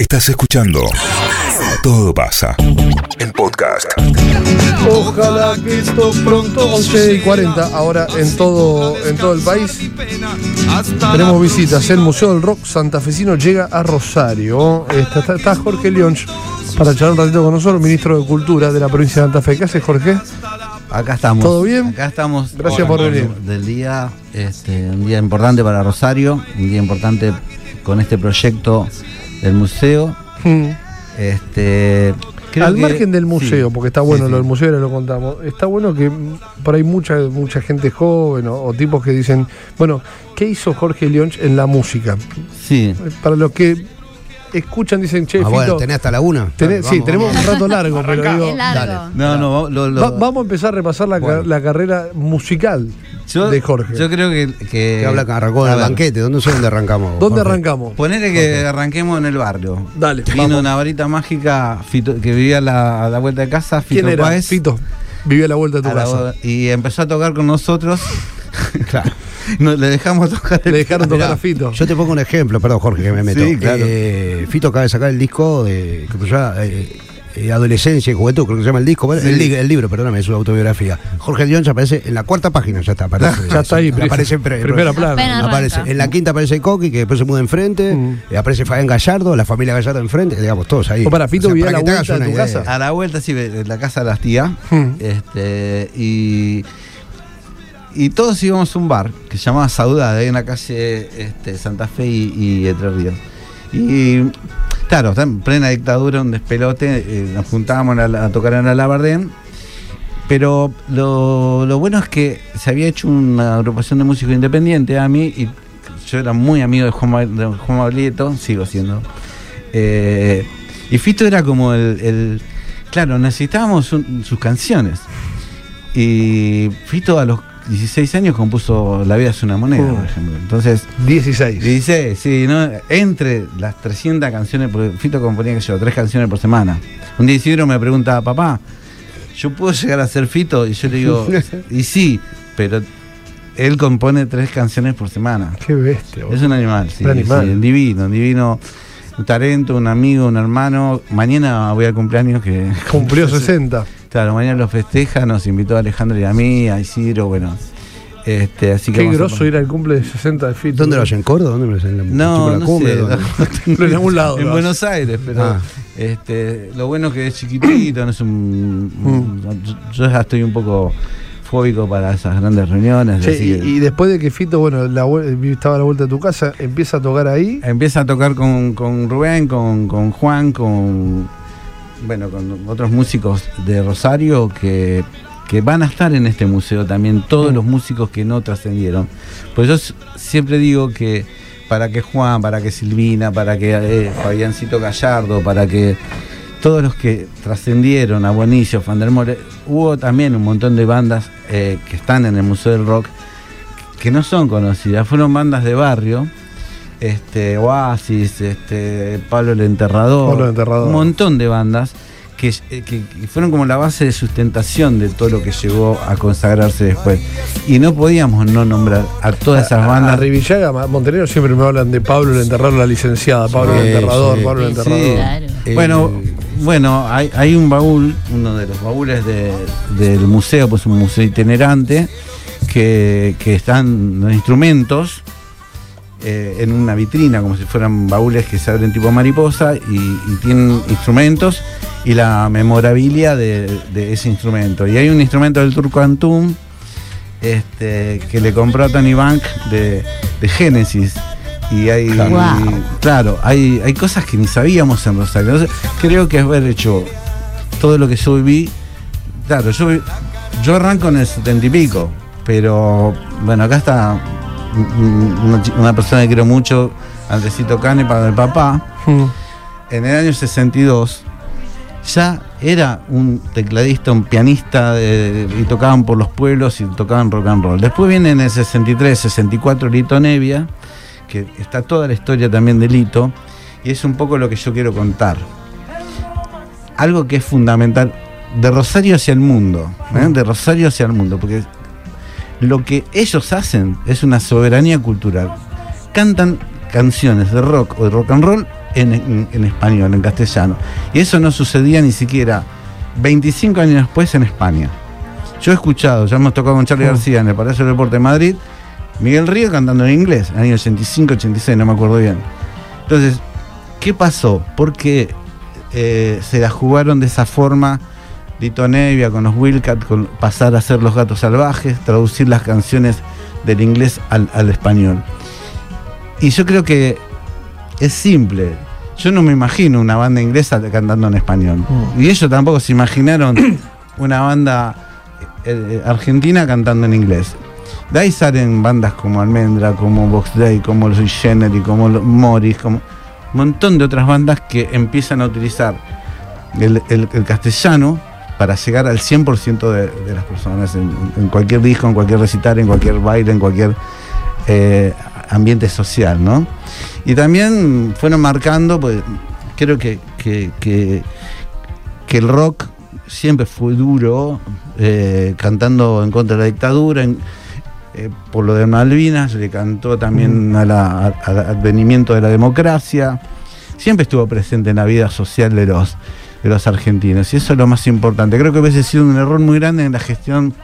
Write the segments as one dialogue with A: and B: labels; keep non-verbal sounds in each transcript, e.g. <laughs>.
A: Estás escuchando Todo pasa. El podcast.
B: Ojalá que esto pronto 11 y 40 ahora en todo, en todo el país. Tenemos visitas. El Museo del Rock Santafesino llega a Rosario. Está, está- está Jorge Leonch para charlar un ratito con nosotros, ministro de Cultura de la provincia de Santa Fe. ¿Qué hace Jorge?
C: Acá estamos.
B: ¿Todo bien?
C: Acá estamos.
B: Gracias por venir.
C: Del día, este, un día importante para Rosario, un día importante con este proyecto del museo.
B: Mm.
C: Este,
B: Al
C: que-
B: margen del museo,
C: sí,
B: porque está bueno
C: sí,
B: lo del museo, ahora lo contamos. Está bueno que por ahí mucha, mucha gente joven o, o tipos que dicen, bueno, ¿qué hizo Jorge Leonch en la música?
C: Sí,
B: Para los que escuchan, dicen, che,
D: Ah,
B: Fito,
D: bueno, tenés hasta la una.
B: tenés- sí,
D: Vamos,
B: tenemos
D: vamos.
B: un rato largo, pero digo,
E: largo.
C: no, no, lo- lo-
B: va- vamos a empezar a repasar la, ca-
D: Bueno.
B: la carrera musical
C: yo,
B: de Jorge.
C: Yo creo que. que
D: Que habla que arrancó
C: a
D: en el banquete. ¿Dónde sé dónde arrancamos?
B: ¿Dónde
D: Jorge?
B: arrancamos?
C: Ponele que arranquemos en el barrio.
B: Dale,
C: Vino
B: vamos.
C: una varita mágica Fito- que vivía a la, a la vuelta de casa, Fito
B: ¿Quién era?
C: Páez,
B: Fito. Vivía a la vuelta de tu
C: la
B: casa.
C: y empezó a tocar con nosotros. <laughs>
D: Claro.
C: No, le dejamos <laughs> tocar el
B: Le dejaron tocar
D: Mirá,
B: a Fito.
D: Yo te pongo un ejemplo, perdón Jorge que me meto.
C: Sí, claro.
D: Eh, Fito acaba de sacar el disco de que eh, eh, Adolescencia y Juventud, creo que se llama el disco, el, li- el libro, perdóname, es su autobiografía. Jorge León ya aparece en la cuarta página, ya está. <laughs> Aparece,
B: Ya está ahí,
D: Pero aparece en pre-
B: primera plana.
D: Aparece. En la quinta aparece Coqui, que después se muda enfrente.
B: Mm.
D: aparece Fabián Gallardo, la familia Gallardo enfrente, digamos, todos ahí.
B: O para Fito vivía a la vuelta de tu
D: idea.
B: casa.
C: A la vuelta, sí, en la casa de las tías.
B: Hmm.
C: Este, y, y todos íbamos a un bar que se llamaba Saudade, en la calle este, Santa Fe y, y Entre Ríos. Y claro, en plena dictadura, un despelote, eh, nos juntábamos a, a tocar en la Labardén. Pero lo, lo bueno es que se había hecho una agrupación de músicos independientes a mí y yo era muy amigo de Juan, de Mablieto, sigo siendo. Eh, y Fito era como el, el- claro, necesitábamos un- sus canciones. Y Fito a los 16 años compuso La vida es una moneda, por ejemplo. Entonces,
B: 16.
C: dice, sí, ¿no? entre las 300 canciones, porque Fito componía que yo, tres canciones por semana. Un día Isidro me pregunta, papá, ¿yo puedo llegar a ser Fito? Y yo le digo, <laughs> y sí, pero él compone tres canciones por semana.
B: Qué bestia.
C: Es un animal, sí,
B: Un animal.
C: sí, divino, divino, un talento, un amigo, un hermano. Mañana voy al cumpleaños que
B: Cumplió <laughs> 60.
C: Claro, mañana lo festeja, nos invitó a Alejandro y a mí, a Isidro, bueno. Este, así que
B: Qué grosso
C: poner-
B: ir al cumple de 60 de Fito.
D: ¿Dónde lo hacen? ¿En Córdoba? ¿Dónde lo hacen? ¿En la,
C: No,
D: la
C: no
D: cumbre?
C: sé,
D: ¿Dónde?
C: no <laughs> tengo
B: En algún lado
C: En Buenos Aires, pero
D: Ah.
C: este, lo bueno es que es chiquitito, no es un. un- yo- yo ya estoy un poco fóbico para esas grandes reuniones. Así
B: y,
C: que-
B: y después de que Fito, bueno, la, estaba a la vuelta de tu casa, empieza a tocar ahí.
C: Empieza a tocar con, con Rubén, con, con Juan, con bueno, con otros músicos de Rosario que, que van a estar en este museo también, todos los músicos que no trascendieron. Pues yo siempre digo que para que Juan, para que Silvina, para que eh, Fabiancito Gallardo, para que todos los que trascendieron a Bonicio, Fandermore, hubo también un montón de bandas eh, que están en el Museo del Rock que no son conocidas, fueron bandas de barrio, este, Oasis, este, Pablo el Enterrador,
B: Pablo el Enterrador.
C: un montón de bandas que, eh, que- que fueron como la base de sustentación de todo lo que llegó a consagrarse después. Y no podíamos no nombrar a todas esas
B: A
C: bandas.
B: Rivillaga, Ma- Montenegro siempre me hablan de Pablo el enterrador, la licenciada, Pablo el
D: Sí,
B: enterrador,
D: sí.
B: Pablo el
C: Sí.
B: enterrador.
E: Claro.
D: Eh,
C: Bueno, bueno, hay, hay un baúl, uno de los baúles de- del museo, pues un museo itinerante, que, que están los instrumentos eh, en una vitrina, como si fueran baúles que se abren tipo mariposa, y, y tienen instrumentos y la memorabilia de, de ese instrumento. Y hay un instrumento del Turco Antum este, que le compró a Tony Bank de, de Génesis. Y hay,
E: Wow.
C: claro, hay, hay cosas que ni sabíamos en Rosario. Entonces, creo que haber hecho todo lo que yo viví. Claro, yo, yo arranco en el setenta y pico, pero bueno, acá está una, persona que quiero mucho, Andresito Cane, para el papá.
B: Mm.
C: En el año 62 ya era un tecladista, un pianista de- y tocaban por los pueblos y tocaban rock and roll. Después viene en el 63, 64 Lito Nevia, que está toda la historia también de Lito, y es un poco lo que yo quiero contar. Algo que es fundamental de Rosario hacia el mundo, ¿eh? de Rosario hacia el mundo, porque lo que ellos hacen es una soberanía cultural. Cantan canciones de rock o de rock and roll en, en- en español, en castellano. Y eso no sucedía ni siquiera 25 años después en España. Yo he escuchado, ya hemos tocado con Charlie
B: Mm.
C: García en el Palacio del Deporte de Madrid, Miguel Río cantando en inglés, en el año 85, 86, no me acuerdo bien. Entonces, ¿qué pasó? Porque eh, se la jugaron de esa forma Lito Nevia con los Wilcat, con pasar a ser los gatos salvajes, traducir las canciones del inglés al, al español. Y yo creo que es simple. Yo no me imagino una banda inglesa cantando en español.
B: Mm.
C: Y ellos tampoco se imaginaron <coughs> una banda eh, argentina cantando en inglés. De ahí salen bandas como Almendra, como Box Day, como los Genery, como los Morris, como un montón de otras bandas que empiezan a utilizar el, el- el castellano para llegar al 100% de, de las personas en, en cualquier disco, en cualquier recital, en cualquier baile, en cualquier eh, ambiente social, ¿no? Y también fueron marcando, pues creo que, que, que- que el rock siempre fue duro, eh, cantando en contra de la dictadura, en- eh, por lo de Malvinas, le cantó también a la- a- al advenimiento de la democracia, siempre estuvo presente en la vida social de los, de los argentinos, y eso es lo más importante. Creo que hubiese sido un error muy grande en la gestión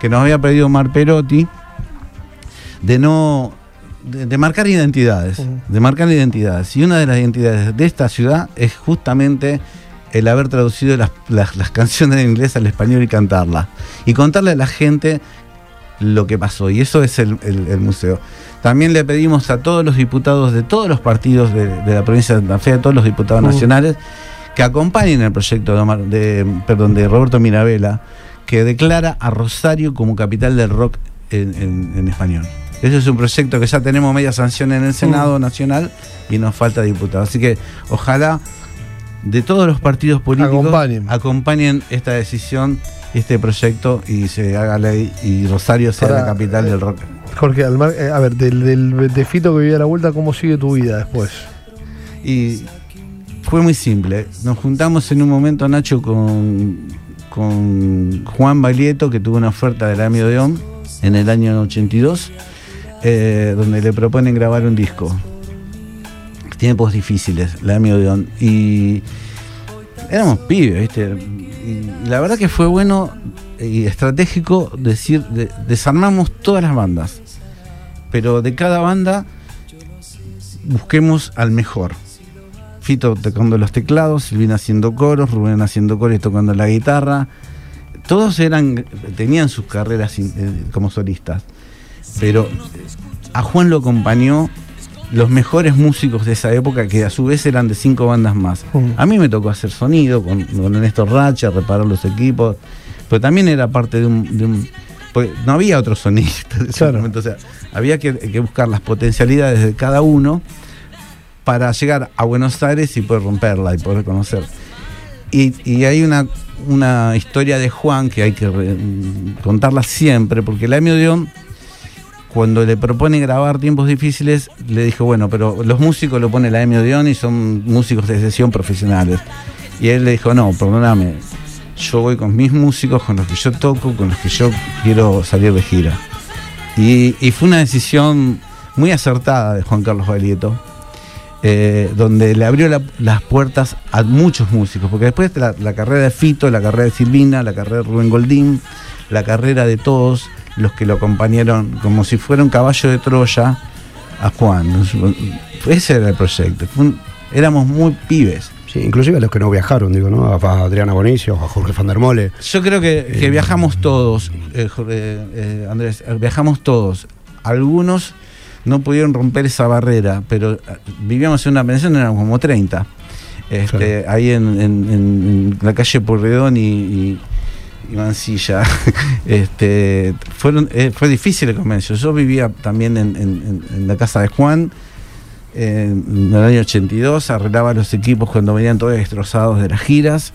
C: que nos había pedido Mar Perotti, de no de, de marcar identidades, de marcar identidades. Y una de las identidades de esta ciudad es justamente el haber traducido las, las- las canciones en inglés al español y cantarlas. Y contarle a la gente lo que pasó. Y eso es el, el- el museo. También le pedimos a todos los diputados de todos los partidos de, de la provincia de Santa Fe, a todos los diputados
B: Ujú.
C: nacionales, que acompañen el proyecto de, Omar- de- perdón, de Roberto Mirabella, que declara a Rosario como capital del rock en, en- en español. Ese es un proyecto que ya tenemos media sanción en el Senado Nacional y nos falta diputado. Así que ojalá de todos los partidos políticos
B: Acompañen.
C: acompañen esta decisión, este proyecto y se haga ley y Rosario sea
B: Ahora,
C: la capital
B: eh,
C: del rock.
B: Jorge, al mar- eh, a ver, del, del de Fito que vivía a la vuelta, ¿cómo sigue tu vida después?
C: Y fue muy simple. Nos juntamos en un momento, Nacho, con, con Juan Baglietto, que tuvo una oferta de la Ami Odeón en el año 82, eh, donde le proponen grabar un disco. Tiempos difíciles, la Ami Odeón. Y éramos pibes, ¿viste? Y la verdad que fue bueno y estratégico decir, de- desarmamos todas las bandas. Pero de cada banda busquemos al mejor. Fito tocando los teclados, Silvina haciendo coros, Rubén haciendo coros y tocando la guitarra. Todos eran, tenían sus carreras eh, como solistas. Pero a Juan lo acompañó los mejores músicos de esa época, que a su vez eran de cinco bandas más.
B: Mm.
C: A mí me tocó hacer sonido con, con Néstor Racha, reparar los equipos, pero también era parte de un... de un- porque no había otro sonista
B: Claro.
C: o sea, había que, que buscar las potencialidades de cada uno para llegar a Buenos Aires y poder romperla y poder conocer. Y, y hay una, una historia de Juan que hay que contarla siempre, porque la Odeón, cuando le propone grabar tiempos difíciles, le dijo, bueno, pero los músicos lo pone la Emi Odeón y son músicos de sesión profesionales. Y él le dijo, no, perdóname, yo voy con mis músicos, con los que yo toco, con los que yo quiero salir de gira. Y, y fue una decisión muy acertada de Juan Carlos Baglietto, eh, donde le abrió la- las puertas a muchos músicos, porque después la, la carrera de Fito, la carrera de Silvina, la carrera de Rubén Goldín, la carrera de todos los que lo acompañaron como si fuera un caballo de Troya a Juan. Ese era el proyecto. Un- éramos muy pibes.
D: Sí, inclusive a los que no viajaron, digo, ¿no? A, Adriana Bonicio, a Jorge Van der Mole.
C: Yo creo que, que viajamos todos, eh, Jorge, eh, Andrés, eh, viajamos todos. Algunos no pudieron romper esa barrera, pero eh, vivíamos en una pensión, éramos como 30. Este, Ahí en, en- la calle Porredón y, y- y Mansilla. <laughs> este, fueron, eh, fue difícil el comienzo. Yo vivía también en, en- en- en la casa de Juan. eh, en el año 82 arreglaba los equipos cuando venían todos destrozados de las giras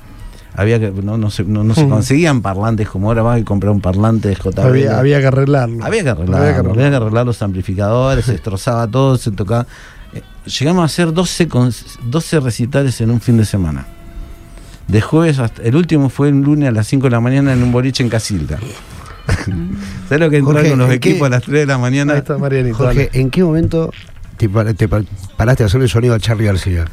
C: había que no, no se, no, no se conseguían parlantes como ahora vas y comprar un parlante de JBL.
B: Había, había que arreglarlo.
C: Había que arreglar,
B: Había que
C: había que
B: arreglarlo.
C: arreglar los amplificadores, se destrozaba todo, se tocaba. Eh, llegamos a hacer 12, con- 12 recitales en un fin de semana. De jueves hasta. El último fue el lunes a las 5 de la mañana en un boliche en Casilda. <laughs> ¿Sabes lo que entrar
D: Jorge,
C: con los
D: ¿en qué-
C: equipos a las 3 de la mañana?
B: Ahí está.
D: Jorge. ¿en qué momento te, te pa- paraste a hacerle el sonido a Charlie García?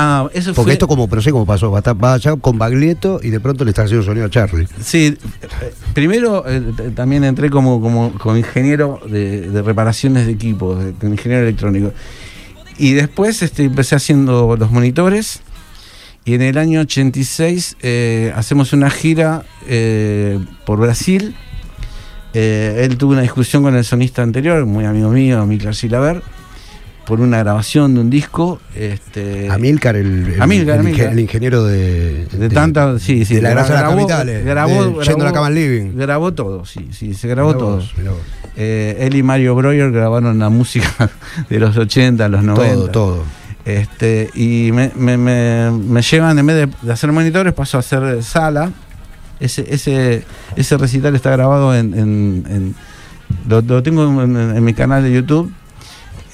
C: Ah, eso
D: Porque
C: fue.
D: esto como, pero sé cómo pasó, va, a estar- va allá con Baglietto y de pronto le estás haciendo sonido a Charlie.
C: Sí, eh, primero eh, también entré como, como, como ingeniero de, de reparaciones de equipos, de- ingeniero electrónico. Y después este, empecé haciendo los monitores. Y en el año 86 eh, hacemos una gira eh, por Brasil. Él tuvo una discusión con el sonista anterior, muy amigo mío, Miklas Silaver, por una grabación de un disco. Este,
D: Amílcar, el, el,
C: Amílcar,
D: el,
C: Amílcar.
D: el ingeniero de,
C: de tanta, sí, sí.
D: de la de las
C: grabó-
D: capitales,
C: grabó-
D: de Yendo a la
C: grabó-
D: cama living.
C: Grabó todo, sí, sí, se grabó
D: Mirá
C: todo.
D: vos.
C: Eh, él y Mario Breuer grabaron la música <laughs> de los 80, los 90.
D: Todo, todo.
C: Este, y me, me, me- me llevan, en vez de, de hacer monitores, paso a hacer sala. Ese, ese, ese recital está grabado en. en- en- lo, lo tengo en, en- en mi canal de YouTube.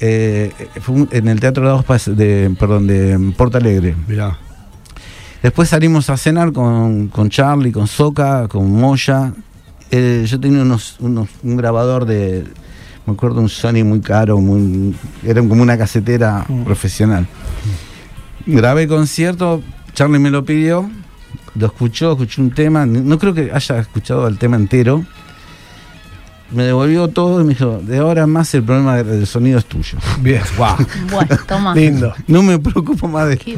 C: Eh, fue un- en el Teatro de, Dos Pas- de Perdón, de Porto Alegre.
D: Mirá.
C: Después salimos a cenar con, con Charlie, con Soca, con Moya. Eh, yo tenía unos, unos- un grabador de, me acuerdo, un Sony muy caro, muy, era como una casetera profesional. Grabé el concierto, Charlie me lo pidió, lo escuchó, escuchó un tema, no creo que haya escuchado el tema entero. Me devolvió todo y me dijo, de ahora en más el problema del sonido es tuyo.
B: Bien. <laughs> Wow.
E: Bueno, toma.
B: Lindo.
C: No me preocupo más de
E: Qué.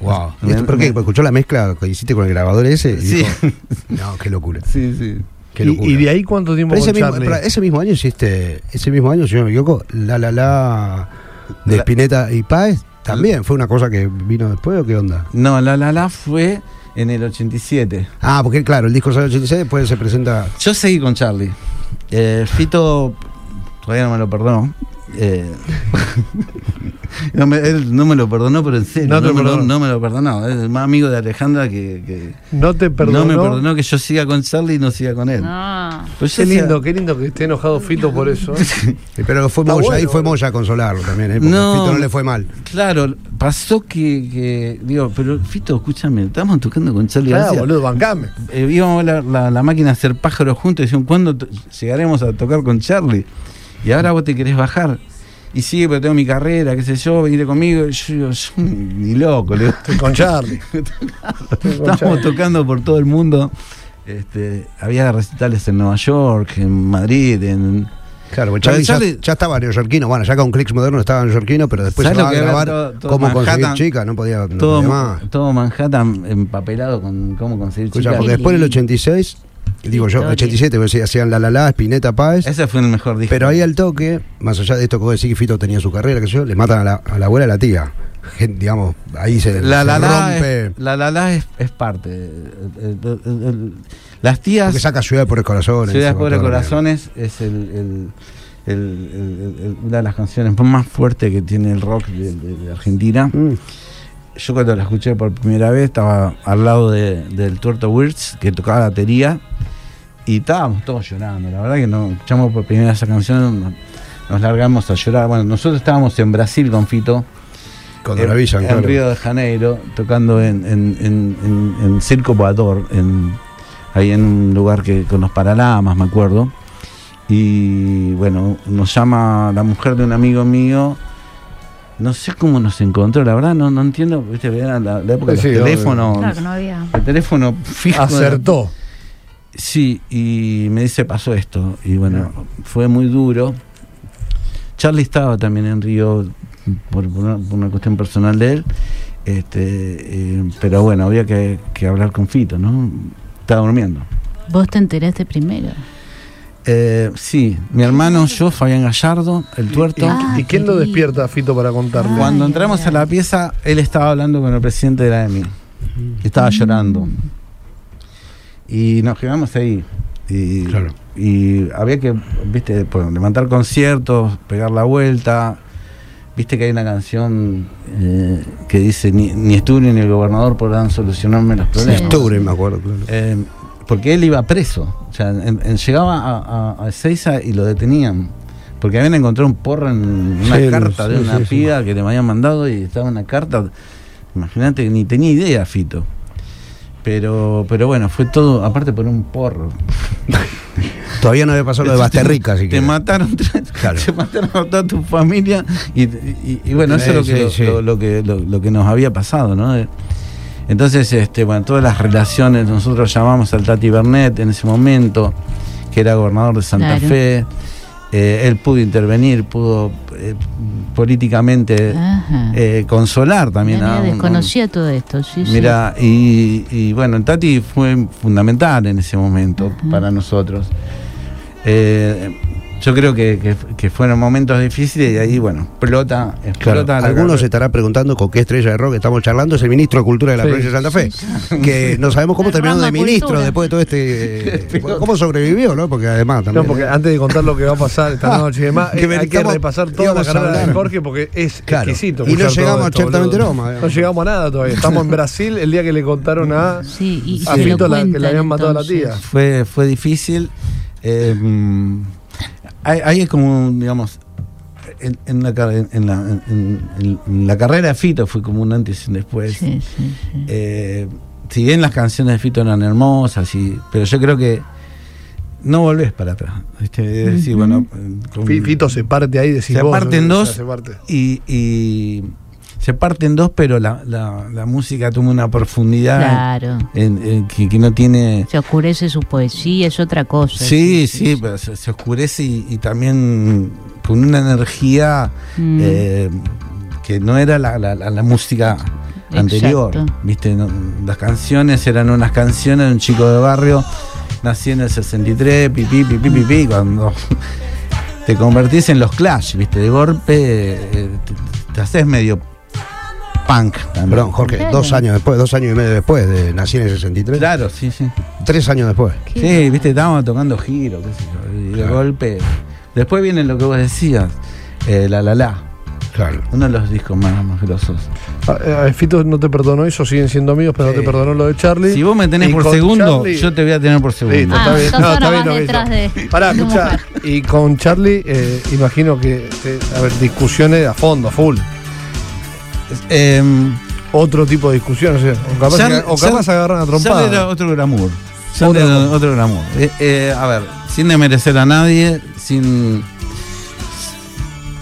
D: Wow. ¿Y
C: Me-
D: esto por qué? Porque escuchó la mezcla que hiciste con el grabador ese y
C: Sí.
D: dijo, <laughs> no, qué locura.
C: Sí, sí.
D: Qué
B: Y,
D: locura.
B: y de ahí cuánto tiempo
D: ese, mismo, ese mismo año hiciste, ese mismo año, si no me equivoco, La La La de Spinetta y Páez, también fue una cosa que vino después o qué onda?
C: No, La La La fue en el 87.
D: Ah, porque claro, el disco sale en 86, después se presenta.
C: Yo seguí con Charlie. Eh, Fito todavía no me lo perdonó. Eh, <laughs> no me- él no me lo perdonó, pero en serio.
B: No
C: me, lo,
B: perdonó.
C: no me lo perdonó. Es el más amigo de Alejandra que, que
B: No te perdonó.
C: no me perdonó que yo siga con Charlie y no siga con él.
E: No.
C: Pues
B: Qué
C: decía-
B: lindo, qué lindo que esté enojado Fito por eso. ¿eh? <laughs>
D: Pero fue Moya,
B: bueno,
D: ahí fue. Moya a consolarlo también, ¿eh? porque Fito no le fue mal.
C: Claro, pasó que, que- Digo, pero Fito, escúchame, estamos tocando con Charlie
B: Claro,
C: García.
B: boludo, bancame.
C: Eh, íbamos a ver la, la- la máquina a hacer pájaros juntos y decían, ¿cuándo llegaremos a tocar con Charlie? Y ahora vos te querés bajar. Y sí, pero tengo mi carrera, qué sé yo, venite conmigo. Y yo digo, yo ni loco, le digo,
B: Estoy con Charlie. <laughs>
C: Estábamos tocando por todo el mundo. Este, había recitales en Nueva York, en Madrid, en...
D: Claro,
C: Pero
D: Charlie, ya- ya, estaba neoyorquino, bueno, ya con Clicks Moderno estaba neoyorquino, pero después se
C: ¿Sabes
D: va a grabar
C: todo- todo
D: cómo conseguir
C: Manhattan?
D: no podía, no
C: todo,
D: podía más.
C: todo Manhattan empapelado con cómo conseguir
D: Escucha,
C: chicas.
D: porque después del 86, digo yo,
E: Historia.
D: 87, vos decías, hacían La La La, Spinetta Páez,
C: Ese fue el mejor disco.
D: pero ahí al toque, más allá de esto que vos decís que Fito tenía su carrera, que yo, le matan a la, a la abuela y a la tía. Gen- digamos, ahí se,
C: la
D: se
C: la la
D: rompe,
C: es, la la la es, es parte. El- el- el- el- las tías,
D: porque saca Ciudad de Pobres Corazones.
C: Ciudad
D: la mierda.
C: Corazones, es el, el- el- el- el- una de las canciones más fuertes que tiene el rock de, de- de Argentina.
D: Mm.
C: Yo cuando la escuché por primera vez estaba al lado de- del Tuerto Wirtz, que tocaba la batería, y estábamos todos llorando. La verdad que no escuchamos por primera vez esa canción, nos, nos largamos a llorar. Bueno, nosotros estábamos en Brasil con Fito.
D: Cuando
C: en,
D: la avisan,
C: en
D: claro.
C: Río de Janeiro, tocando en, en, en, Circo Voador, en, ahí en un lugar que con los Paralamas, me acuerdo. Y bueno, nos llama la mujer de un amigo mío. No sé cómo nos encontró, la verdad no, no entiendo, viste, era la, la época de
B: Sí,
C: los
B: sí,
C: teléfonos,
E: Claro que no había.
C: el teléfono fijo.
B: Acertó.
C: Sí, y me dice pasó esto. Y bueno, fue muy duro. Charlie estaba también en Río por, por una, por una cuestión personal de él. Este, eh, pero bueno, había que, que hablar con Fito, ¿no? Estaba durmiendo.
E: Vos te enteraste primero.
C: Eh, sí, mi hermano, yo, Fabián Gallardo, el tuerto.
B: ¿Y,
E: Ah,
B: y quién lo despierta a Fito para contarle?
C: Cuando entramos a la pieza, él estaba hablando con el presidente de la EMI. Y estaba llorando. Y nos quedamos ahí. Y,
D: Claro.
C: y había que, viste, pues, levantar conciertos, pegar la vuelta. Viste que hay una canción eh, que dice: Ni, ni ni el gobernador podrán solucionarme los problemas.
D: Octubre, me acuerdo, claro.
C: Eh, porque él iba preso. O sea, en- en- llegaba a, a, a Ezeiza y lo detenían. Porque habían encontrado un porro en una
D: Sí,
C: carta de una
D: sí,
C: piba que le habían mandado y estaba en la carta. Imagínate que ni tenía idea, Fito. Pero, pero bueno, fue todo, aparte por un porro. <laughs>
D: Todavía no había pasado lo de Basterrica, así que.
C: Te mataron,
D: Claro.
C: te mataron a toda tu familia y, y- y bueno, eso es lo que. Lo, lo que, lo que nos había pasado, ¿no? Entonces, este, bueno, todas las relaciones, nosotros llamamos al Tati Bernet en ese momento, que era gobernador de Santa
E: Claro.
C: Fe. Eh, él pudo intervenir, pudo eh, políticamente eh, consolar también
E: Mira,
C: a un-
E: desconocía todo esto, sí, sí.
C: Mira, y, y bueno, el Tati fue fundamental en ese momento para nosotros. Eh, yo creo que, que- que fueron momentos difíciles y ahí, bueno, explota,
D: algunos se estarán preguntando con qué estrella de rock estamos charlando. Es el ministro de Cultura de la
B: Sí.
D: provincia de Santa Fe. Que no sabemos cómo
E: La
D: terminó de ministro
E: cultura.
D: después de todo este. eh, ¿Cómo sobrevivió, no? Porque además también.
B: No, porque antes de contar lo que va a pasar esta
D: Ah,
B: noche y demás,
D: que
B: eh, hay que repasar toda la carrera de. Jorge porque es
D: Claro.
B: exquisito.
D: Y no llegamos a
B: esto, boludo.
D: Roma,
B: No llegamos a nada todavía. <laughs> Estamos en Brasil el día que le contaron a,
E: Sí, y,
B: a
E: se lo
B: Fito la- que le habían matado a la
E: entonces.
B: tía.
C: Fue, fue difícil. eh, hay, hay como, un, digamos, en, en la, car- en, la, en- en- en la carrera de Fito fue como un antes y un después.
E: Sí, sí, sí.
C: Eh, si bien las canciones de Fito eran hermosas, y, pero yo creo que no volvés para atrás. ¿viste? Es decir, bueno, con-
B: Fito se parte ahí, decís
C: se
B: vos,
C: parte en
B: o sea,
C: dos
B: se parte.
C: y, y se parte en dos, pero la, la, la música toma una profundidad
E: Claro.
C: en- en que, que no tiene.
E: Se oscurece su poesía, es otra cosa.
C: Sí, sí, pero se, se oscurece y, y también con una energía
E: Mm.
C: eh, que no era la, la- música anterior.
E: Exacto.
C: ¿Viste? No, las canciones eran unas canciones de un chico de barrio, nací en el 63, pipí, pipí, pipí, cuando <laughs> te convertís en los Clash, ¿viste? De golpe eh, te, te haces medio punk también.
D: Perdón, Jorge, dos años después, dos años y medio después de nací en el 63.
C: Claro, sí, sí.
D: Tres años después.
C: Sí, viste, estábamos tocando giro, qué sé yo, y de golpe. Después viene lo que vos decías, eh, La La La,
D: Claro.
C: uno de los discos más, más grosos.
B: A- a Fito no te perdonó eso, siguen siendo amigos, pero no te perdonó lo de Charlie.
C: Si vos me tenés
B: Y
C: por segundo,
B: Charlie-
C: yo te voy a tener por segundo.
B: Listo,
E: Ah,
B: está bien. No, está bien
E: detrás de-
B: Pará, <laughs>
E: mujer.
B: Y con Charlie, eh, imagino que, eh, a ver, discusiones a fondo, a full.
C: Em,
B: Otro tipo de discusiones, o, sea, o capaz, o capaz agarran a
C: era
B: trompada.
C: otro glamour.
B: Otro
C: era otro glamour. Eh, eh, a ver, sin desmerecer a nadie, sin.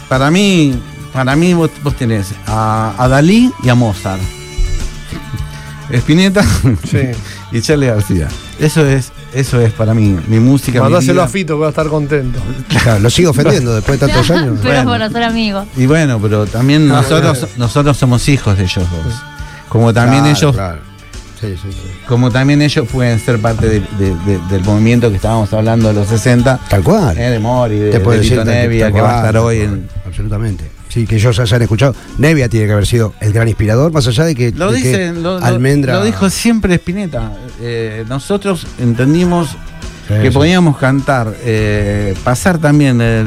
C: Para mí, para mí vos, vos tenés a, a Dalí y a Mozart. <laughs> Spinetta
B: Sí. <laughs>
C: y Charlie García. Eso es, eso es para mí, mi música.
B: Mandáselo a Fito que va a estar contento.
D: Claro, lo sigo ofendiendo <laughs> después de tantos años.
E: Pero
C: Bueno.
E: por ser amigos.
C: Y bueno, pero también
B: Ah,
C: nosotros, somos hijos de ellos dos. Como también
D: Claro,
C: ellos
D: claro. Sí, sí, sí.
C: como también ellos pueden ser parte de- de- de- del movimiento que estábamos hablando de los 60,
D: Tal cual.
C: eh, de Mori, de,
D: Te
C: de Tito Nevia, que va a estar hoy en...
D: Absolutamente. Sí, que ellos hayan escuchado. Nevia tiene que haber sido el gran inspirador, más allá de que.
C: Lo,
D: de
C: dicen, lo-
D: Almendra.
C: lo dijo siempre Spinetta. Eh, nosotros entendimos
D: Sí,
C: que
D: sí.
C: podíamos cantar, eh, pasar también eh,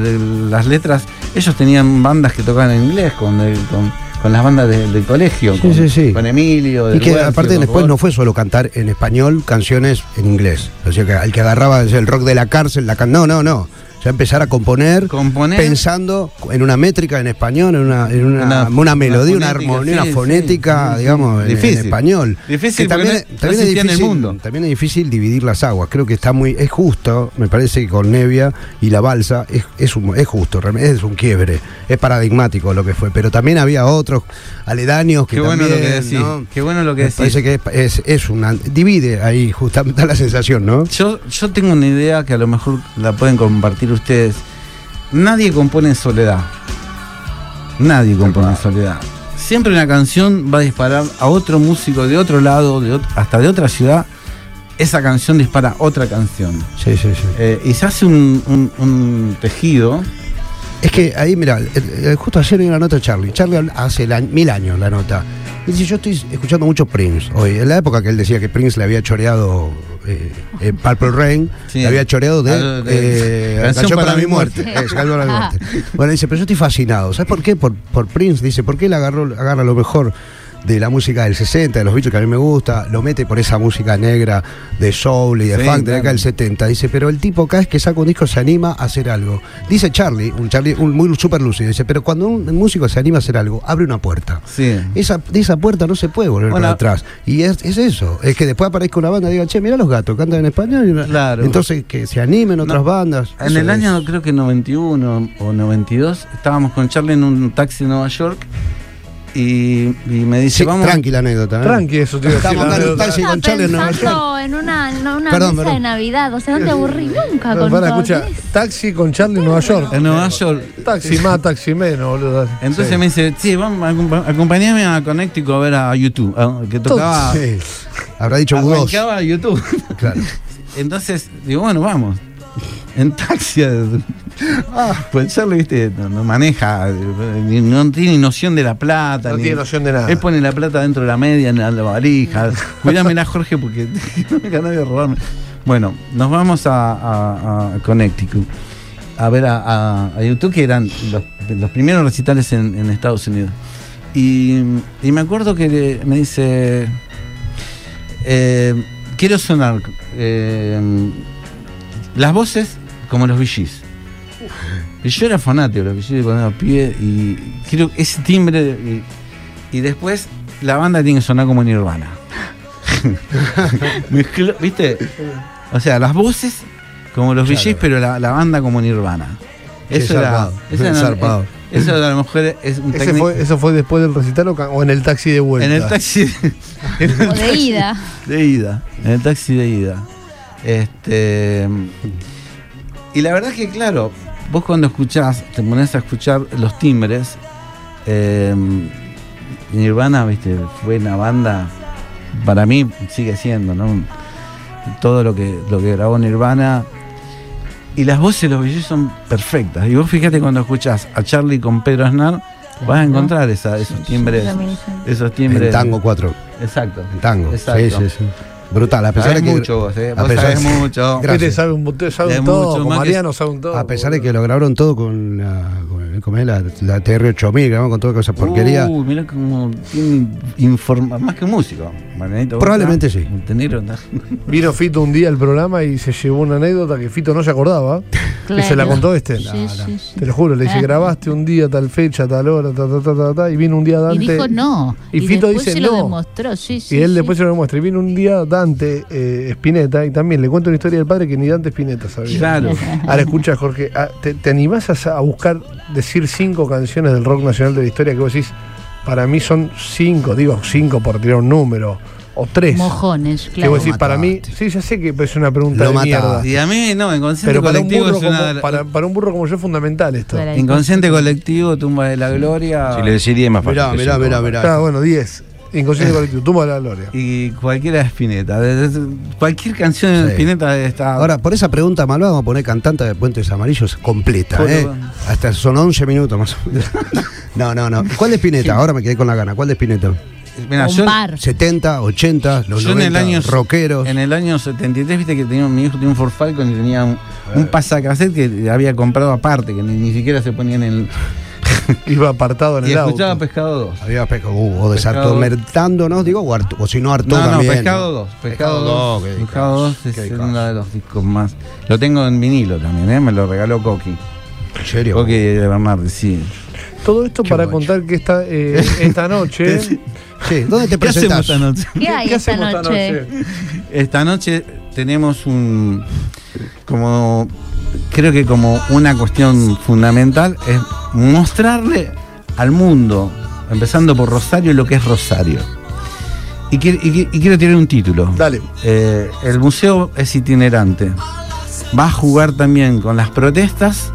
C: las letras. Ellos tenían bandas que tocaban en inglés con, el- con, con las bandas de- del colegio,
D: Sí,
C: con,
D: sí, sí.
C: con Emilio.
D: Y que
C: Huercio,
D: aparte después no fue solo cantar en español canciones en inglés. O sea, que el que agarraba el rock de la cárcel, la can... No, no, no. Empezar a componer,
C: Componer.
D: pensando en una métrica en español, en una, en una,
C: Una-
D: una melodía, una,
C: fonética,
D: armonía,
C: sí,
D: una fonética,
C: sí,
D: digamos, en- en,
C: Difícil.
D: español.
C: Difícil
D: Que también,
C: no- no
D: también es
C: existía en el
D: difícil,
C: mundo.
D: también es difícil dividir las aguas. Creo que está muy, es justo, me parece que con Nevia y la balsa es, es, un- es justo, realmente es un quiebre, es paradigmático lo que fue. Pero también había otros aledaños que
C: Qué bueno lo que decís.
D: ¿no?
C: Qué bueno lo que decís.
D: parece que es, es, es una. Divide ahí, justamente <laughs> la sensación, ¿no?
C: Yo, yo tengo una idea que a lo mejor la pueden compartir ustedes. Nadie compone en soledad. Nadie compone en soledad. Siempre una canción va a disparar a otro músico de otro lado, de hasta de otra ciudad. Esa canción dispara otra canción.
D: Sí, sí, sí.
C: Eh, y se hace un, un- un tejido.
D: Es que ahí, mira, justo ayer vi una nota de Charlie. Charlie hace la- mil años la nota. Y dice, yo estoy escuchando mucho Prince hoy. En la época que él decía que Prince le había choreado eh, eh, Purple Rain,
C: Sí.
D: había choreado de,
C: Ah, de-
D: eh,
C: Canción
D: Canción
C: para
D: para,
C: mi
D: muerte.
C: muerte. <laughs>
D: Es, Canción para mi muerte. Bueno, dice, pero yo estoy fascinado. ¿Sabes por qué? Por, por Prince, dice, porque él agarró, agarra lo mejor de la música del 60, de los bichos que a mí me gusta, lo mete por esa música negra de soul y de
C: Sí,
D: funk de
C: claro.
D: acá del 70. Dice, pero el tipo cada vez que saca un disco se anima a hacer algo. Dice Charlie, un Charlie un muy súper lúcido, dice, pero cuando un músico se anima a hacer algo, abre una puerta.
C: Sí.
D: Esa, de esa puerta no se puede volver
C: Bueno.
D: para atrás. Y es, es eso, es que después aparezca una banda y diga, che, mira los gatos, cantan en español. y una-
C: Claro.
D: Entonces que se animen otras
C: No,
D: bandas.
C: En el
D: es.
C: año creo que 91 o 92 estábamos con Charlie en un taxi en Nueva York y, y me dice,
D: Sí,
C: vamos...
D: tranquila anécdota. ¿eh?
B: Tranqui, eso a decir.
D: Estamos acá en un taxi con Charlie en Nueva York.
F: en una, en una
D: Perdón,
F: mesa de
D: perdón.
F: Navidad. O sea, no te aburrí nunca con
B: Para,
F: todo
B: escucha,
F: eso.
B: taxi con Charlie en Nueva York.
C: En Nueva York.
B: Taxi más, taxi menos, boludo.
C: Entonces
B: Sí.
C: me dice, sí, vamos, acompa- acompañame a Connecticut a ver a YouTube, ah, que tocaba...
D: Sí. Habrá dicho U2.
C: Arrancaba YouTube.
D: Claro.
C: Entonces, digo, bueno, vamos. <laughs> En taxi. Ah, pues Charlie, viste, no, no maneja, eh, no tiene noción de la plata.
B: No
C: ni-
B: tiene noción de nada.
C: Él pone la plata dentro de la media, en la, valija. <laughs> Cuídamela, Jorge, porque <laughs> no venga nadie a robarme. Bueno, nos vamos a, a- a Connecticut a ver a, a- a YouTube, que eran los, los primeros recitales en, en Estados Unidos. Y, y me acuerdo que le- me dice, eh, quiero sonar eh, las voces como los VGs. Y yo era fanático de los VGs cuando era pibe y quiero ese timbre y, y después la banda tiene que sonar como Nirvana. <laughs> ¿Viste? O sea, las voces como los
D: Claro.
C: VGs, pero la, la banda como Nirvana.
D: Qué
C: Eso era,
D: zarpado,
C: eso era-
D: zarpado.
C: eso a lo mejor es un
B: Ese
C: técnico-
B: fue, ¿Eso fue después del recital o, en el taxi de vuelta?
C: en el taxi en el
F: O de ida. <laughs>
C: de ida, en el taxi de ida. Este y la verdad que claro, vos cuando escuchás, te pones a escuchar los timbres, eh, Nirvana, viste, fue una banda, para mí sigue siendo, ¿no? Todo lo que, lo que grabó Nirvana. Y las voces de los VGs son perfectas. Y vos fíjate cuando escuchás a Charlie con Pedro Aznar, vas a encontrar esa- esos timbres. Esos timbres.
D: En tango 4.
C: Exacto.
D: En tango.
C: Exacto.
D: Sí, sí, sí. Brutal. A pesar de que.
C: mucho eh.
D: a
C: Vos
D: pesar de-
C: mucho.
D: Gracias.
B: Todo,
C: mucho
B: Mariano sabe un todo.
D: A pesar de que lo grabaron todo con la, con, ¿cómo es? la, la TR8000, grabamos con toda esa porquería.
C: Uy, mirá cómo tiene informa más que un músico. Marianito, ¿vos
D: Probablemente sí.
C: ¿Entendieron? <laughs>
B: Vino Fito un día al programa y se llevó una anécdota que Fito no se acordaba. <laughs> Y se la contó este.
E: Sí, sí, sí.
B: Te lo juro, le dice,
E: Ah.
B: grabaste un día, tal fecha, tal hora, ta, ta, ta, ta, ta, y vino un día
E: Y
B: Dante.
E: dijo no.
B: Y Fito
E: después
B: dice
E: se lo
B: no.
E: demostró, sí, sí.
B: y él
E: sí.
B: después se lo demuestra. Y vino un día Dante eh, Spinetta, y también le cuento una historia del padre que ni Dante Spinetta sabía.
C: Claro.
B: Ahora escucha, Jorge, ah, ¿te, te animás a, a buscar, decir cinco canciones del rock nacional de la historia que vos decís, para mí son cinco, digo cinco por tirar un número, o tres?
E: Mojones,
B: que
E: claro.
B: vos decís, para mí, sí, ya sé que es una pregunta
D: Lo
B: de
D: mataste.
B: mierda.
C: Y a mí, no, inconsciente
B: Pero para un,
C: colectivo
B: burro
C: es una.
B: como, para, para un burro como yo es fundamental esto.
C: Inconsciente colectivo, tumba de la gloria.
G: Si le decidiría es más fácil.
D: Mirá,
G: que
D: mirá, mirá, mirá.
B: Ah, bueno, 10. Inconsciente colectivo, tumba de la gloria.
C: Y cualquiera de Spinetta. Cualquier canción de
D: Sí.
C: Spinetta está.
D: Ahora, por esa pregunta malvada, vamos a poner cantante de Puentes Amarillos completa, ¿eh? Hasta son 11 minutos más o menos. <laughs> No, no, no. ¿Cuál de Spinetta? Ahora me quedé con la gana. ¿Cuál de Spinetta?
C: Mira,
E: Un
C: yo,
E: bar.
D: 70, 80, los
C: yo
D: 90,
C: en el año
D: rockeros.
C: En el año 73, viste que tenía, mi hijo tenía un Ford Falcon y tenía un, un pasacassette que había comprado aparte, que ni, ni siquiera se ponía en el. <laughs>
B: Iba apartado en
C: y
B: el
C: escuchaba
B: auto.
C: Pescado 2.
D: Había pescado, uh, o
C: Pescado.
D: desartomertándonos, digo, o, Artu- o si no, Arturo
C: No, no,
D: también.
C: Pescado 2. Pescado
D: Pescado
C: 2.
D: dos, qué
C: Pescado 2
D: discazo,
C: es
D: qué
C: uno de los discos más. Lo tengo en vinilo también, ¿eh? Me lo regaló Coqui.
D: ¿En serio?
C: Coqui de Bernardi, sí.
B: Todo esto
D: Qué
B: para
D: guacho.
B: contar que esta, eh, <laughs> esta noche.
D: Sí, ¿dónde te <laughs>
C: ¿Qué hacemos
D: presentás?
C: esta noche?
F: ¿Qué hay esta
B: hacemos
F: noche?
C: Esta noche tenemos un. Como. Creo que como una cuestión fundamental es mostrarle al mundo, empezando por Rosario, lo que es Rosario. Y, quiero- y qui- y quiero tener un título.
B: Dale.
C: Eh, el museo es itinerante. Va a jugar también con las protestas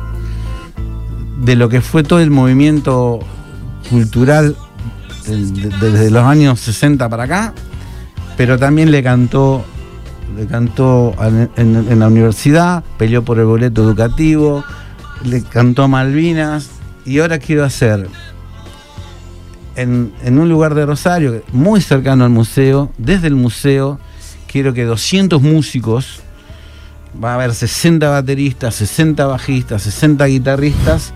C: de lo que fue todo el movimiento cultural desde los años 60 para acá, pero también le cantó, le cantó en, la universidad, peleó por el boleto educativo, le cantó a Malvinas y ahora quiero hacer en, un lugar de Rosario, muy cercano al museo, desde el museo, quiero que 200 músicos, va a haber 60 bateristas, 60 bajistas, 60 guitarristas,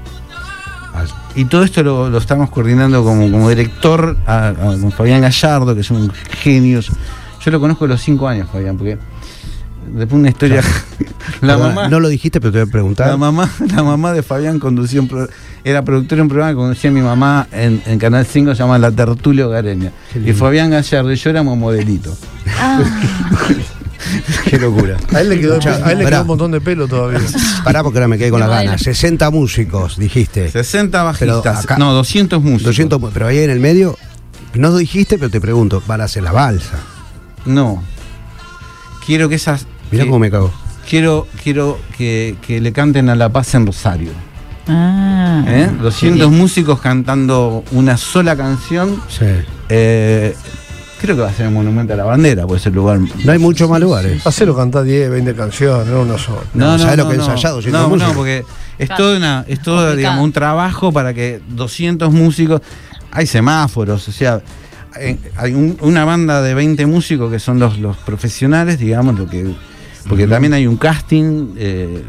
C: y todo esto lo, estamos coordinando como, director a- con Fabián Gallardo, que es un genio. Yo lo conozco a los cinco años, Fabián, porque después una historia. <laughs> la mamá.
D: No lo dijiste, pero te voy a preguntar.
C: La mamá, la mamá de Fabián conducía un pro- era productora de un programa que conducía mi mamá en, en Canal 5, se llama La Tertulia Hogareña. Y. Fabián Gallardo y yo éramos modelitos.
F: Ah, <laughs>
D: Qué locura.
B: A él le quedó, a él le quedó un montón de pelo todavía.
D: Pará porque ahora me quedé con las ganas. 60 músicos, dijiste.
C: 60
D: Pero
C: bajistas.
D: acá-
C: no, 200 músicos.
D: 200, pero ahí en el medio, no dijiste, pero te pregunto, van a hacer la balsa.
C: No. Quiero que esas.
D: Mirá
C: que-
D: cómo me cago.
C: Quiero, quiero que, que le canten a La Paz en Rosario.
E: Ah.
C: ¿eh? 200 músicos cantando una sola canción.
D: Sí.
C: Eh, creo que va a ser el Monumento a la Bandera, puede ser el lugar.
D: No hay muchos más lugares.
B: Hacelo cantar 10, 20 canciones, no una sola.
D: No, ¿sabes lo que he ensayado,
C: No, no, porque es
E: Claro.
C: todo, una, es todo digamos, un trabajo para que 200 músicos. Hay semáforos, o sea, hay, hay un- una banda de 20 músicos que son los, los profesionales, digamos, lo que porque también hay un casting. eh,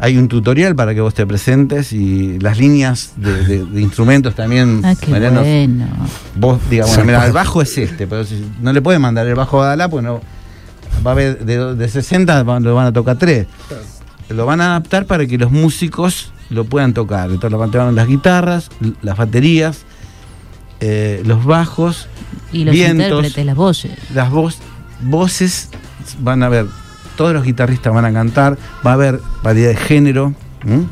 C: hay un tutorial para que vos te presentes y las líneas de, de- de instrumentos también.
E: Ah, qué
C: Mariano,
E: bueno.
C: Vos, digamos,
D: Zarpado.
C: mira, el bajo es este, pero si- no le puedes mandar el bajo a Dalá, pues no. Va a haber de, de 60, van- lo van a tocar 3. Lo van a adaptar para que los músicos lo puedan tocar. Entonces lo van a tocar las guitarras, las baterías, eh, los bajos,
E: Y los
C: vientos,
E: intérpretes, las voces.
C: las voz- voces. Van a ver, todos los guitarristas van a cantar, va a haber variedad de género. ¿m?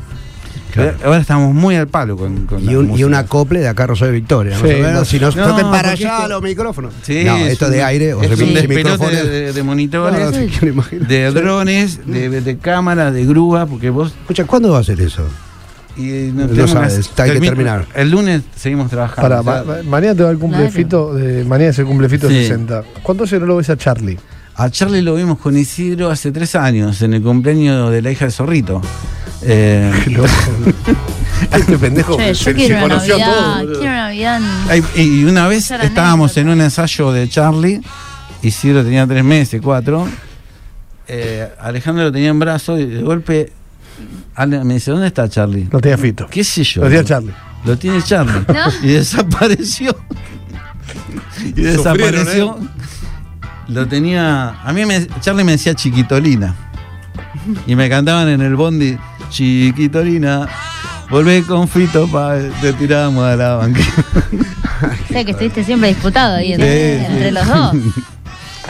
D: Claro.
C: Ahora estamos muy al palo con, con
D: Y un, y un acople de acá Rosario Victoria.
B: Sí, no,
D: si no,
C: no,
D: toquen para allá
C: esto-
D: los micrófonos.
C: Sí,
D: no,
C: es
D: esto
C: un-
D: de aire, o
C: es un
D: micrófonos.
C: de, de monitores,
D: No, no,
C: de drones, de, de cámaras, de grúa, porque vos
D: Escucha, ¿cuándo va a hacer eso?
C: Y no
D: Lo
C: tenemos
D: sabes,
C: que-
D: hay que
C: termi-
D: terminar.
C: El lunes seguimos trabajando.
B: Para,
C: o sea,
B: ma- ma- mañana te va el cumple
E: Claro.
B: De, mañana es el cumple Fito
C: Sí.
B: 60. ¿Cuánto hace no lo ves a Charlie?
C: a Charlie lo vimos con Isidro hace tres años, en el cumpleaños de la hija de Zorrito. <laughs> Eh, <laughs>
B: este pendejo
F: che,
B: se, conoció a todos.
F: quiero Navidad.
C: y una vez estábamos en un ensayo de Charlie, Isidro tenía tres meses, cuatro, eh, Alejandro lo tenía en brazo y de golpe me dice, ¿dónde está Charlie?
B: No tenía Fito.
C: ¿Qué sé yo?
B: Lo tenía Charlie.
C: Lo tiene Charlie.
F: ¿No?
C: Y desapareció. y desapareció. Lo tenía. A mí me, Charlie me decía chiquitolina. Y me cantaban en el bondi, chiquitolina. Volvé con Fito pa, te tirábamos a la banqueta.
F: O sea que estuviste siempre disputado ahí entre,
C: Sí, sí.
F: entre los dos.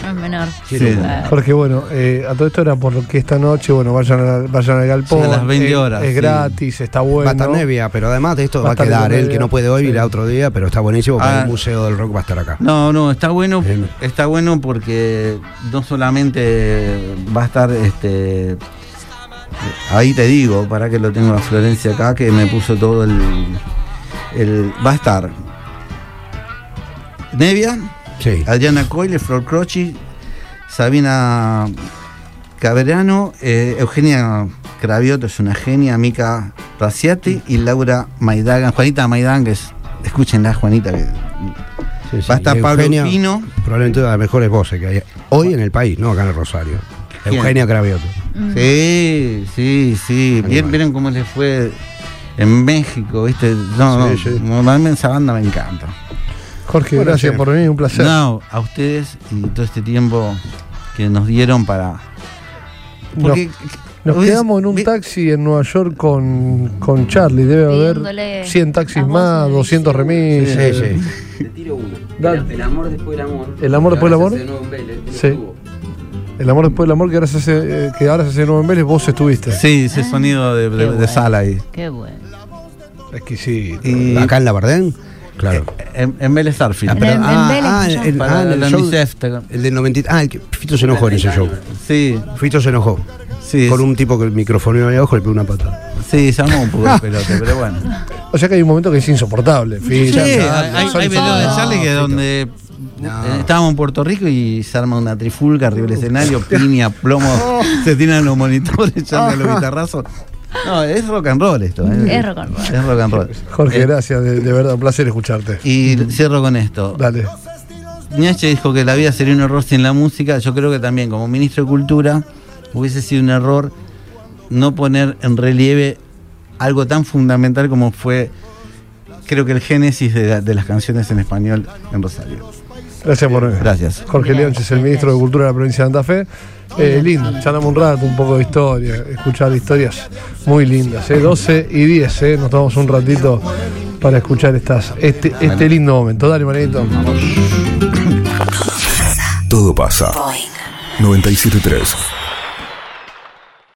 F: No es menor.
C: Sí.
F: Ah,
B: Jorge, bueno, eh, a todo esto era porque esta noche, bueno, vayan, a- vayan al galpón.
C: Son las 20
B: eh,
C: horas,
B: Es
C: sí.
B: gratis, está bueno.
D: Va a estar Nevia, pero además de esto
B: Va
D: va,
B: a
D: a quedar. Él que no puede hoy
B: sí.
D: irá otro día, pero está buenísimo porque
C: Ah.
D: el Museo del Rock va a estar acá.
C: No, no, está bueno.
D: Bien.
C: Está bueno porque no solamente va a estar este. Ahí te digo, para que lo tengo a Florencia acá, que me puso todo el. el va a estar Nevia,
D: Sí.
C: Adriana Coyle, Flor Croci, Sabina Caberano, eh, Eugenia Cravioto es una genia, Mica Raciati y Laura Maidagan, Juanita Maidán, que es, escúchenla, Juanita, que
D: sí, sí.
C: va a estar Pablo Pino.
D: Probablemente una de las mejores voces que hay hoy en el país, no acá en el Rosario.
C: ¿Quién?
D: Eugenia Cravioto.
F: mm.
C: Sí, sí, sí. Bien, vieron cómo le fue en México, ¿viste? No,
D: Sí,
C: no,
D: sí.
C: normalmente esa banda me encanta.
B: Jorge,
D: Bueno,
B: gracias por venir, un placer.
C: No, a ustedes y todo este tiempo que nos dieron para. Porque
B: Nos quedamos en un taxi en Nueva York con, con Charlie. Debe haber
F: Pidiéndole
B: 100 taxis más,
F: voces de
B: 200
F: Vichy.
B: remis.
D: Sí, sí.
G: Te tiro uno.
B: Dale.
G: El, el amor después del amor.
B: ¿El amor después del amor? Sí. El amor después del amor que ahora se hace, eh, que ahora se hace de nuevo en Vélez, vos estuviste.
C: Sí, ese sonido de, de-
E: Qué
C: de
E: bueno.
C: sala ahí.
E: Qué bueno.
B: Exquisito.
C: Y
D: Acá en la Bardén, claro.
C: en, en Vélez Starfield.
D: Ah, pero-
F: en
D: ah, ah, el,
C: Para
D: ah, el show-
C: te-
D: el del 90. Ah, el que Fito se enojó en ese show.
C: Sí,
D: Fito se enojó.
C: sí.
D: Con un tipo que el micrófono ahí abajo le pegó una pata.
C: Sí, se armó un poco de <laughs> pelote, pero bueno.
B: O sea que hay un momento que es insoportable. Fito,
C: Sí, hay, hay, de. Charlie que
B: No,
C: donde
D: No.
C: eh, estábamos en Puerto Rico y se arma una trifulca arriba del escenario, piña, plomo, <laughs> se tiran los monitores, a los guitarrazos. No, es rock and roll esto. ¿eh?
F: Es rock and roll.
C: Es rock and roll.
B: Jorge,
C: Eh,
B: gracias, de, de verdad, un placer escucharte.
C: Y cierro con esto.
B: Dale.
C: Nietzsche dijo que la vida sería un error sin la música. Yo creo que también como ministro de Cultura hubiese sido un error no poner en relieve algo tan fundamental como fue creo que el génesis de, la- de las canciones en español en Rosario.
B: Gracias por
C: Gracias.
B: Jorge Leonches, el ministro de Cultura de la provincia de Santa Fe. Eh, lindo, charlamos un rato, un poco de historia, escuchar historias muy lindas. ¿eh? 12 y 10, ¿eh? nos tomamos un ratito para escuchar estas, este, este lindo momento. Dale, manito.
A: Todo pasa. 973